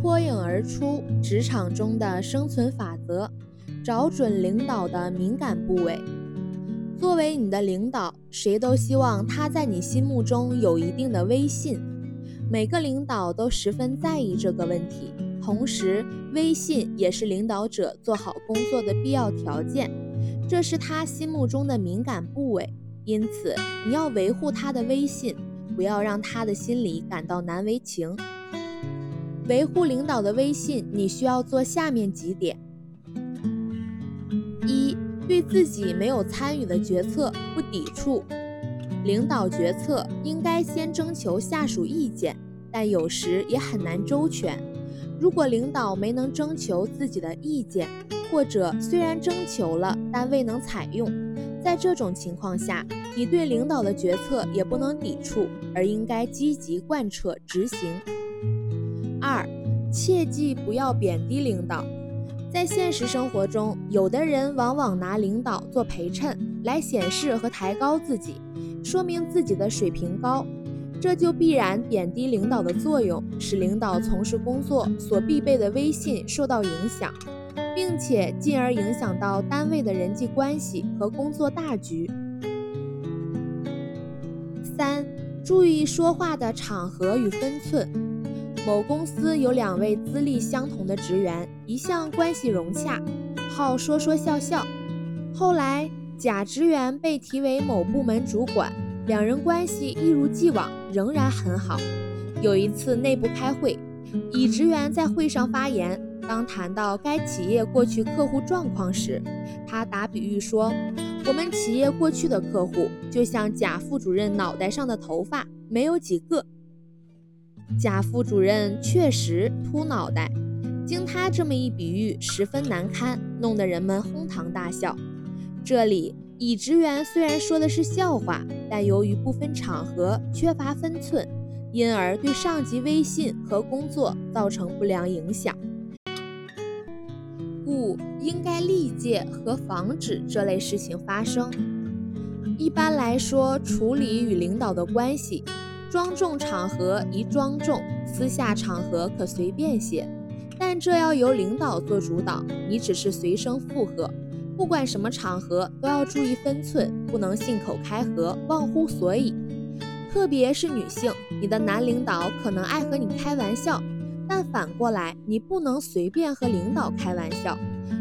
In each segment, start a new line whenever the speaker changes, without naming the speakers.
脱颖而出，职场中的生存法则，找准领导的敏感部位。作为你的领导，谁都希望他在你心目中有一定的威信。每个领导都十分在意这个问题，同时，威信也是领导者做好工作的必要条件。这是他心目中的敏感部位，因此你要维护他的威信，不要让他的心里感到难为情。维护领导的威信，你需要做下面几点：一。对自己没有参与的决策不抵触，领导决策应该先征求下属意见，但有时也很难周全。如果领导没能征求自己的意见，或者虽然征求了但未能采用，在这种情况下，你对领导的决策也不能抵触，而应该积极贯彻执行。切记不要贬低领导。在现实生活中，有的人往往拿领导做陪衬，来显示和抬高自己，说明自己的水平高，这就必然贬低领导的作用，使领导从事工作所必备的威信受到影响，并且进而影响到单位的人际关系和工作大局。三、注意说话的场合与分寸。某公司有两位资历相同的职员，一向关系融洽，好说说笑笑。后来，甲职员被提为某部门主管，两人关系一如既往，仍然很好。有一次内部开会，乙职员在会上发言，当谈到该企业过去客户状况时，他打比喻说：“我们企业过去的客户，就像甲副主任脑袋上的头发，没有几个。”贾副主任确实秃脑袋，经他这么一比喻，十分难堪，弄得人们哄堂大笑。这里乙职员虽然说的是笑话，但由于不分场合、缺乏分寸，因而对上级威信和工作造成不良影响，故应该力戒和防止这类事情发生。一般来说，处理与领导的关系。庄重场合宜庄重，私下场合可随便些，但这要由领导做主导，你只是随声附和。不管什么场合，都要注意分寸，不能信口开河、忘乎所以。特别是女性，你的男领导可能爱和你开玩笑，但反过来，你不能随便和领导开玩笑，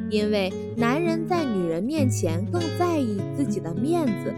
因为男人在女人面前更在意自己的面子。